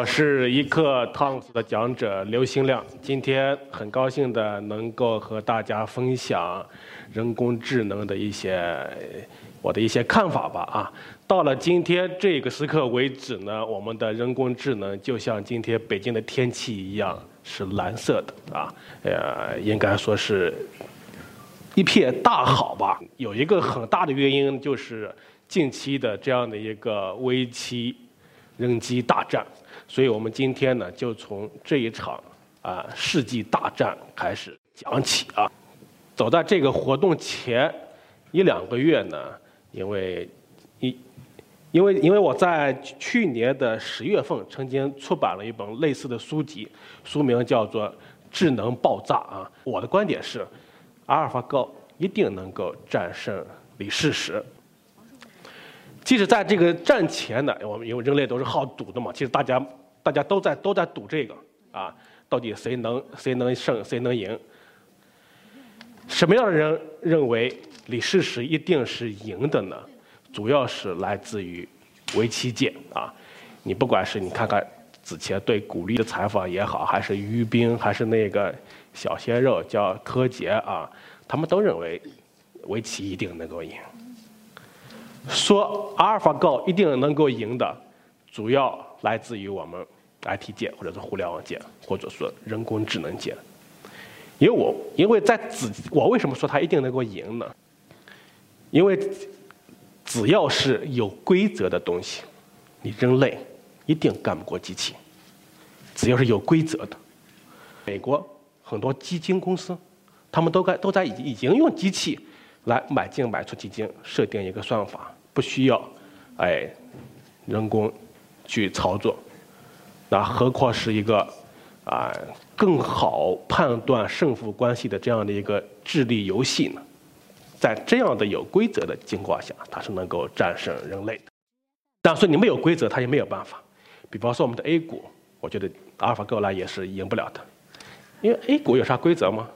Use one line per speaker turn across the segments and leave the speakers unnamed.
我是一课 Talks 的讲者刘新亮，今天很高兴的能够和大家分享人工智能的一些我的一些看法吧啊。到了今天这个时刻为止呢，我们的人工智能就像今天北京的天气一样是蓝色的啊，呃，应该说是一片大好吧。有一个很大的原因就是近期的这样的一个危机。人机大战，所以我们今天呢，就从这一场啊世纪大战开始讲起啊。走在这个活动前一两个月呢，因为一因为因为我在去年的十月份曾经出版了一本类似的书籍，书名叫做《智能爆炸》啊。我的观点是，阿尔法狗一定能够战胜李世石。即使在这个战前呢，我们因为人类都是好赌的嘛，其实大家大家都在都在赌这个啊，到底谁能谁能胜谁能赢？什么样的人认为李世石一定是赢的呢？主要是来自于围棋界啊，你不管是你看看之前对古力的采访也好，还是于冰，还是那个小鲜肉叫柯洁啊，他们都认为围棋一定能够赢。说阿尔法狗一定能够赢的，主要来自于我们 IT 界，或者是互联网界，或者说人工智能界。因为我因为在只我为什么说它一定能够赢呢？因为只要是有规则的东西，你人类一定干不过机器。只要是有规则的，美国很多基金公司，他们都该都在已已经用机器。来买进买出基金，设定一个算法，不需要，哎，人工去操作，那何况是一个啊更好判断胜负关系的这样的一个智力游戏呢？在这样的有规则的情况下，它是能够战胜人类的。但是你没有规则，它也没有办法。比方说我们的 A 股，我觉得阿尔法狗来也是赢不了的，因为 A 股有啥规则吗？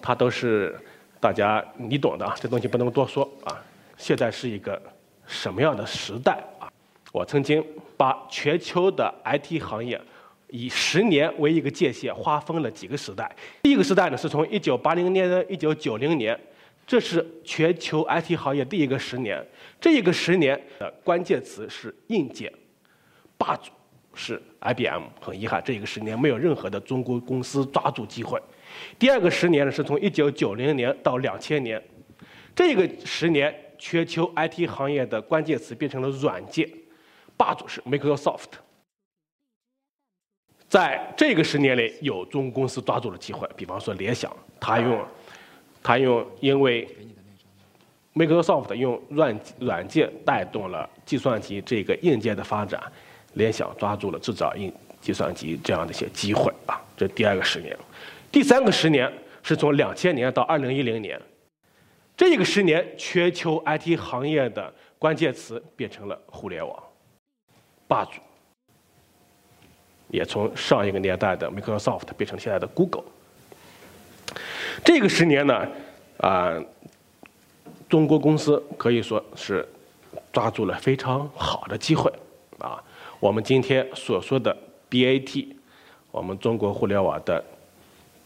它都是。大家你懂的啊，这东西不能多说啊。现在是一个什么样的时代啊？我曾经把全球的 IT 行业以十年为一个界限，划分了几个时代。第一个时代呢，是从一九八零年到一九九零年，这是全球 IT 行业第一个十年。这一个十年的关键词是硬件，霸主是 IBM。很遗憾，这一个十年没有任何的中国公司抓住机会。第二个十年呢，是从一九九零年到两千年，这个十年全球 IT 行业的关键词变成了软件，霸主是 Microsoft。在这个十年里，有中公司抓住了机会，比方说联想，他用，他用，因为 Microsoft 用软软件带动了计算机这个硬件的发展，联想抓住了制造硬计算机这样的一些机会啊，这第二个十年。第三个十年是从两千年到二零一零年，这一个十年，全球 IT 行业的关键词变成了互联网霸主，也从上一个年代的 Microsoft 变成现在的 Google。这个十年呢，啊，中国公司可以说是抓住了非常好的机会啊。我们今天所说的 BAT，我们中国互联网的。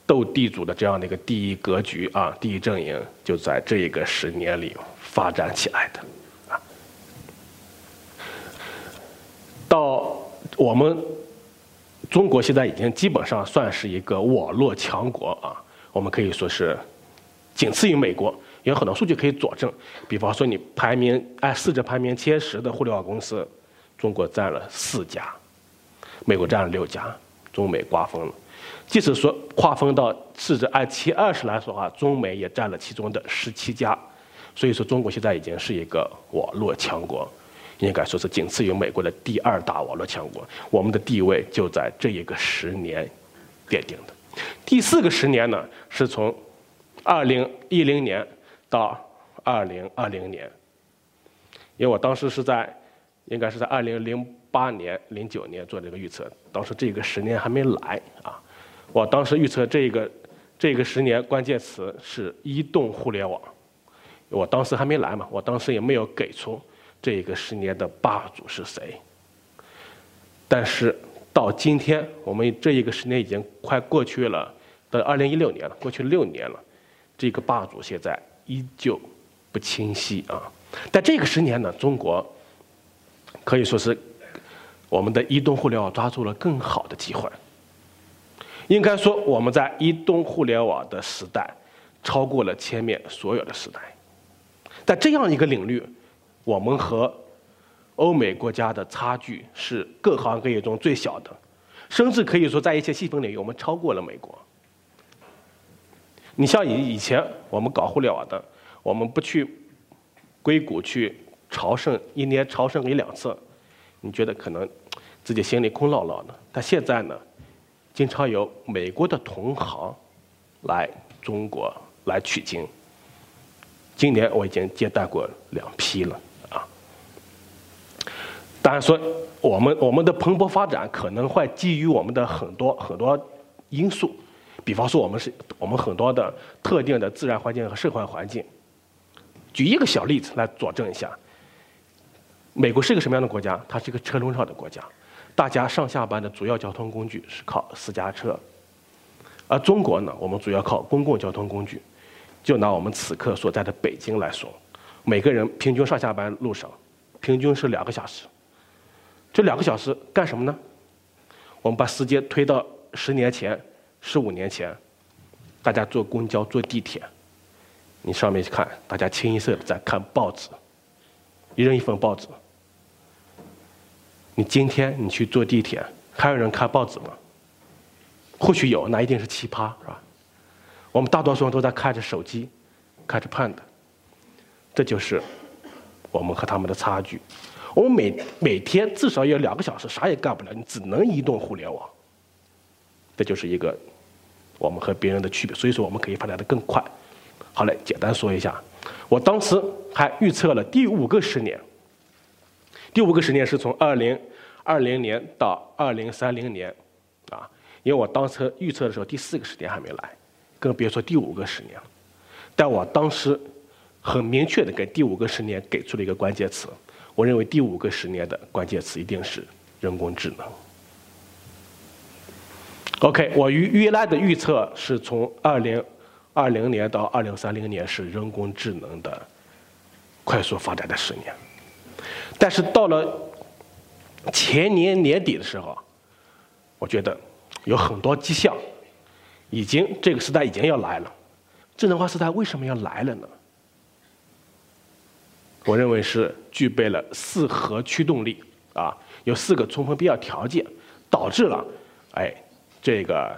斗地主的这样的一个第一格局啊，第一阵营就在这一个十年里发展起来的，啊，到我们中国现在已经基本上算是一个网络强国啊，我们可以说是仅次于美国，有很多数据可以佐证，比方说你排名按市值排名前十的互联网公司，中国占了四家，美国占了六家，中美瓜分了。即使说划分到市值按前二十来说的话，中美也占了其中的十七家，所以说中国现在已经是一个网络强国，应该说是仅次于美国的第二大网络强国。我们的地位就在这一个十年奠定的。第四个十年呢，是从二零一零年到二零二零年，因为我当时是在应该是在二零零八年、零九年做这个预测，当时这个十年还没来啊。我当时预测这个这个十年关键词是移动互联网，我当时还没来嘛，我当时也没有给出这个十年的霸主是谁。但是到今天，我们这一个十年已经快过去了，到二零一六年了，过去六年了，这个霸主现在依旧不清晰啊。但这个十年呢，中国可以说是我们的移动互联网抓住了更好的机会。应该说，我们在移动互联网的时代，超过了前面所有的时代。在这样一个领域，我们和欧美国家的差距是各行各业中最小的，甚至可以说在一些细分领域，我们超过了美国。你像以以前我们搞互联网的，我们不去硅谷去朝圣，一年朝圣一两次，你觉得可能自己心里空落落的。但现在呢？经常有美国的同行来中国来取经。今年我已经接待过两批了啊。当然说，我们我们的蓬勃发展可能会基于我们的很多很多因素，比方说我们是我们很多的特定的自然环境和社会环境。举一个小例子来佐证一下，美国是一个什么样的国家？它是一个车轮上的国家。大家上下班的主要交通工具是靠私家车，而中国呢，我们主要靠公共交通工具。就拿我们此刻所在的北京来说，每个人平均上下班路上，平均是两个小时。这两个小时干什么呢？我们把时间推到十年前、十五年前，大家坐公交、坐地铁，你上面去看，大家清一色的在看报纸，一人一份报纸。你今天你去坐地铁，还有人看报纸吗？或许有，那一定是奇葩，是吧？我们大多数人都在看着手机，看着 Pad。这就是我们和他们的差距。我们每每天至少有两个小时啥也干不了，你只能移动互联网。这就是一个我们和别人的区别。所以说，我们可以发展的更快。好嘞，简单说一下，我当时还预测了第五个十年。第五个十年是从二零二零年到二零三零年，啊，因为我当时预测的时候，第四个十年还没来，更别说第五个十年了。但我当时很明确的给第五个十年给出了一个关键词，我认为第五个十年的关键词一定是人工智能。OK，我预原来的预测是从二零二零年到二零三零年是人工智能的快速发展的十年。但是到了前年年底的时候，我觉得有很多迹象，已经这个时代已经要来了。智能化时代为什么要来了呢？我认为是具备了四核驱动力啊，有四个充分必要条件，导致了哎这个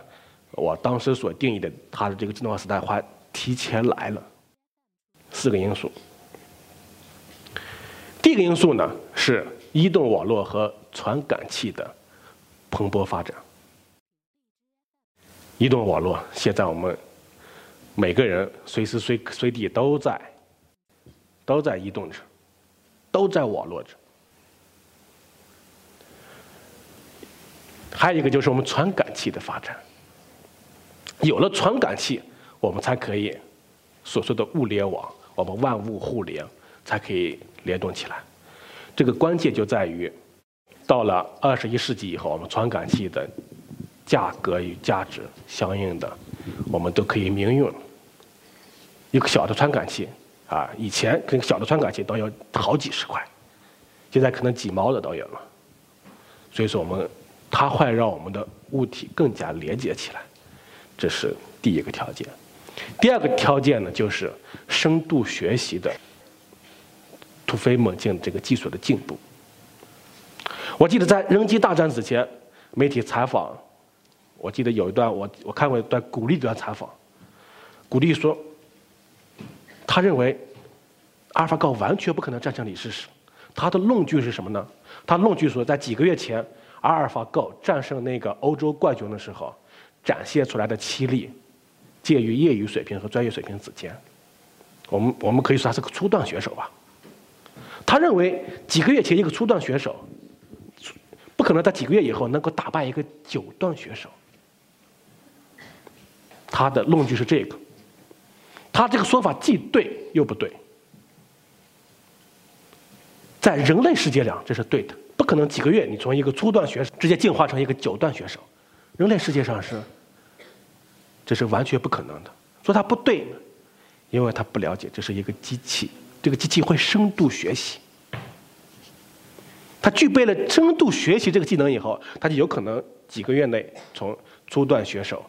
我当时所定义的它的这个智能化时代快提前来了。四个因素。因素呢是移动网络和传感器的蓬勃发展。移动网络现在我们每个人随时随随地都在都在移动着，都在网络着。还有一个就是我们传感器的发展，有了传感器，我们才可以所说的物联网，我们万物互联才可以。联动起来，这个关键就在于，到了二十一世纪以后，我们传感器的价格与价值相应的，我们都可以民用。一个小的传感器啊，以前可能小的传感器都要好几十块，现在可能几毛的都有了。所以说，我们它会让我们的物体更加连接起来，这是第一个条件。第二个条件呢，就是深度学习的。突飞猛进这个技术的进步。我记得在人机大战之前，媒体采访，我记得有一段我我看过一段古力的采访，古力说，他认为阿尔法狗完全不可能战胜李世石。他的论据是什么呢？他论据说，在几个月前，阿尔法狗战胜那个欧洲冠军的时候，展现出来的气力，介于业余水平和专业水平之间。我们我们可以说他是个初段选手吧。他认为几个月前一个初段选手，不可能在几个月以后能够打败一个九段选手。他的论据是这个，他这个说法既对又不对。在人类世界上这是对的，不可能几个月你从一个初段选手直接进化成一个九段选手，人类世界上是，这是完全不可能的。说他不对，因为他不了解这是一个机器，这个机器会深度学习。他具备了深度学习这个技能以后，他就有可能几个月内从初段选手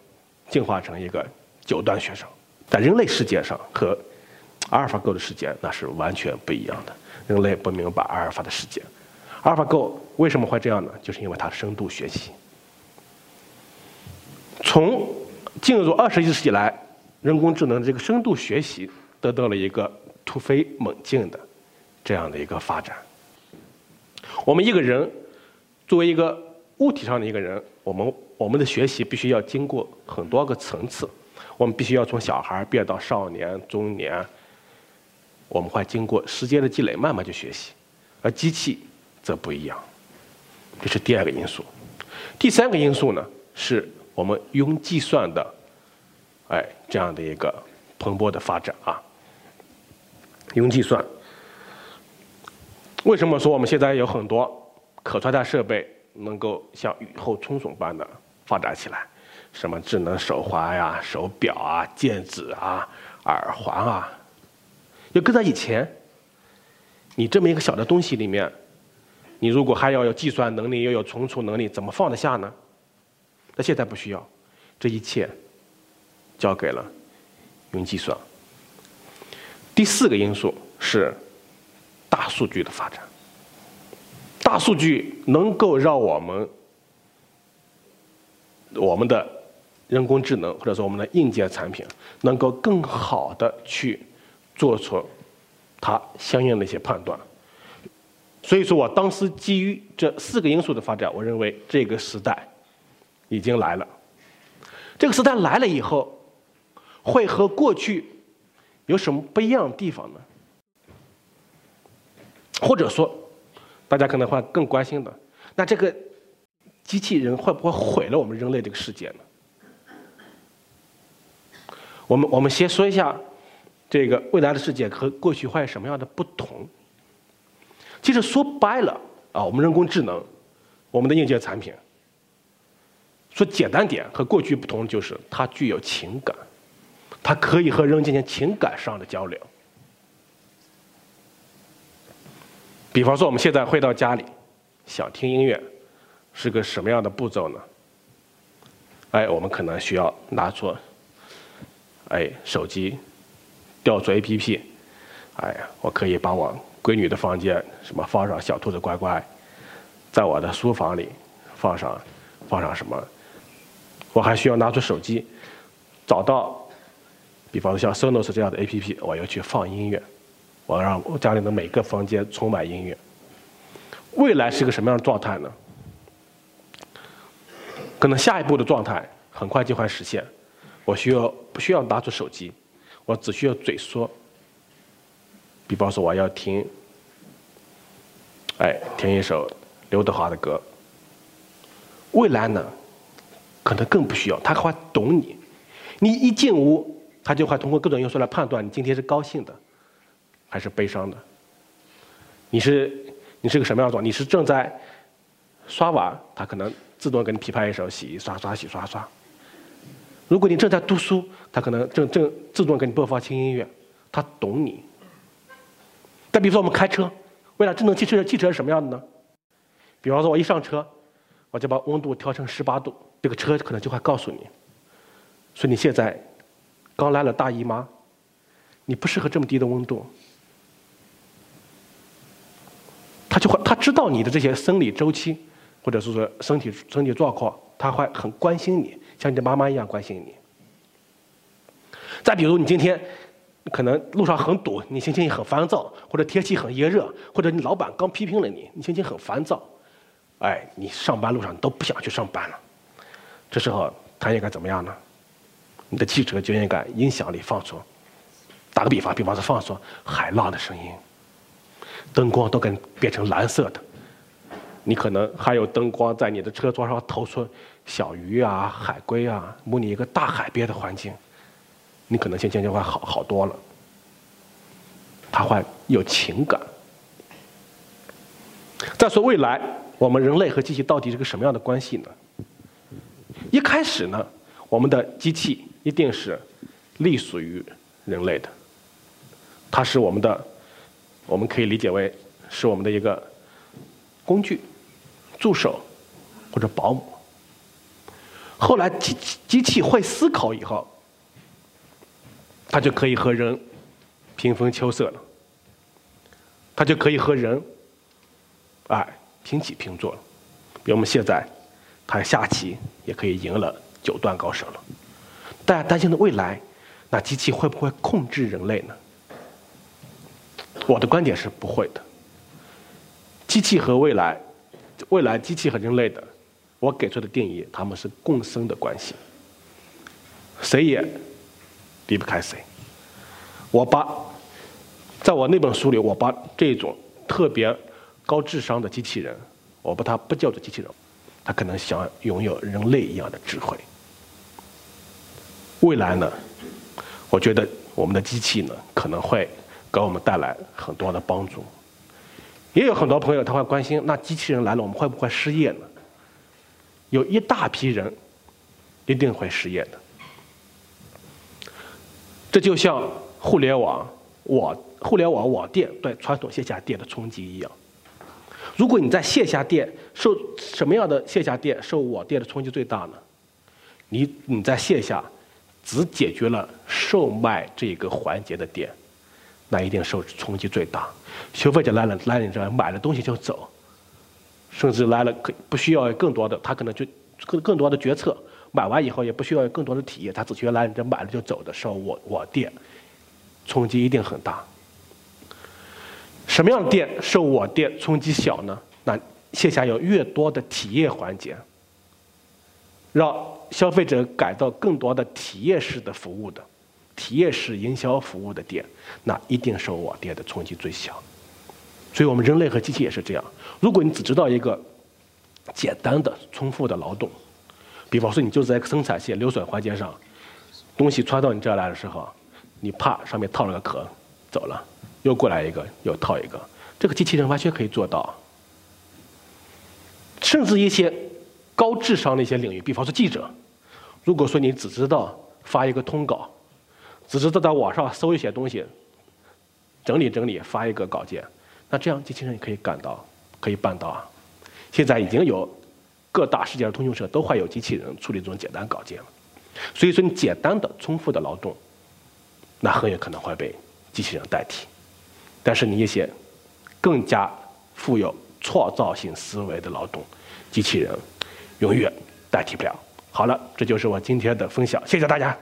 进化成一个九段选手。在人类世界上和阿尔法狗的世界那是完全不一样的。人类不明白阿尔法的世界，阿尔法狗为什么会这样呢？就是因为它深度学习。从进入二十一世纪来，人工智能这个深度学习得到了一个突飞猛进的这样的一个发展。我们一个人作为一个物体上的一个人，我们我们的学习必须要经过很多个层次，我们必须要从小孩变到少年、中年。我们会经过时间的积累，慢慢去学习，而机器则不一样。这是第二个因素。第三个因素呢，是我们用计算的，哎，这样的一个蓬勃的发展啊。云计算，为什么说我们现在有很多可穿戴设备能够像雨后春笋般的发展起来？什么智能手环呀、手表啊、戒指啊、耳环啊？就搁在以前，你这么一个小的东西里面，你如果还要有计算能力，又有存储能力，怎么放得下呢？那现在不需要，这一切交给了云计算。第四个因素是大数据的发展，大数据能够让我们我们的人工智能或者说我们的硬件产品能够更好的去。做出它相应的一些判断，所以说我当时基于这四个因素的发展，我认为这个时代已经来了。这个时代来了以后，会和过去有什么不一样的地方呢？或者说，大家可能会更关心的，那这个机器人会不会毁了我们人类这个世界呢？我们我们先说一下。这个未来的世界和过去会有什么样的不同？其实说白了啊，我们人工智能，我们的硬件产品，说简单点，和过去不同就是它具有情感，它可以和人进行情感上的交流。比方说，我们现在回到家里，想听音乐，是个什么样的步骤呢？哎，我们可能需要拿出，哎，手机。调出 A P P，哎呀，我可以把我闺女的房间什么放上小兔子乖乖，在我的书房里放上放上什么？我还需要拿出手机找到，比方说像 Sonos 这样的 A P P，我要去放音乐，我让我家里的每个房间充满音乐。未来是个什么样的状态呢？可能下一步的状态很快就会实现，我需要不需要拿出手机？我只需要嘴说，比方说我要听，哎，听一首刘德华的歌。未来呢，可能更不需要，他会懂你。你一进屋，他就会通过各种因素来判断你今天是高兴的，还是悲伤的。你是你是个什么样的状态？你是正在刷碗，他可能自动给你匹配一首洗刷刷洗刷刷。如果你正在读书，他可能正正自动给你播放轻音乐，他懂你。再比如说我们开车，为了智能汽车，汽车是什么样的呢？比方说我一上车，我就把温度调成十八度，这个车可能就会告诉你，说你现在刚来了大姨妈，你不适合这么低的温度。他就会他知道你的这些生理周期，或者是说身体身体状况，他会很关心你。像你的妈妈一样关心你。再比如，你今天可能路上很堵，你心情很烦躁，或者天气很炎热，或者你老板刚批评了你，你心情很烦躁，哎，你上班路上都不想去上班了。这时候他应该怎么样呢？你的汽车就应该音响里放出，打个比方，比方说放出海浪的声音，灯光都跟变成蓝色的，你可能还有灯光在你的车窗上投出。小鱼啊，海龟啊，模拟一个大海边的环境，你可能心情就会好好多了。他会有情感。再说未来，我们人类和机器到底是个什么样的关系呢？一开始呢，我们的机器一定是隶属于人类的，它是我们的，我们可以理解为是我们的一个工具、助手或者保姆。后来机机器会思考以后，它就可以和人平分秋色了，它就可以和人，哎，平起平坐了。比如我们现在，它下棋也可以赢了九段高手了。大家担心的未来，那机器会不会控制人类呢？我的观点是不会的。机器和未来，未来机器和人类的。我给出的定义，他们是共生的关系，谁也离不开谁。我把在我那本书里，我把这种特别高智商的机器人，我把它不叫做机器人，它可能想拥有人类一样的智慧。未来呢，我觉得我们的机器呢，可能会给我们带来很多的帮助。也有很多朋友他会关心，那机器人来了，我们会不会失业呢？有一大批人一定会失业的，这就像互联网网互联网网店对传统线下店的冲击一样。如果你在线下店受什么样的线下店受网店的冲击最大呢？你你在线下只解决了售卖这个环节的店，那一定受冲击最大。消费者来了来你这儿买了东西就走。甚至来了，可不需要更多的，他可能就更更多的决策，买完以后也不需要更多的体验，他只需要来你这买了就走的时候，我我店冲击一定很大。什么样的店受我店冲击小呢？那线下有越多的体验环节，让消费者感到更多的体验式的服务的，体验式营销服务的店，那一定受我店的冲击最小。所以我们人类和机器也是这样。如果你只知道一个简单的重复的劳动，比方说你就在生产线流水环节上，东西穿到你这儿来的时候，你啪上面套了个壳，走了，又过来一个，又套一个，这个机器人完全可以做到。甚至一些高智商的一些领域，比方说记者，如果说你只知道发一个通稿，只知道在网上搜一些东西，整理整理发一个稿件。那这样机器人可以干到，可以办到啊！现在已经有各大世界的通讯社都会有机器人处理这种简单稿件了。所以说，你简单的重复的劳动，那很有可能会被机器人代替。但是你一些更加富有创造性思维的劳动，机器人永远代替不了。好了，这就是我今天的分享，谢谢大家。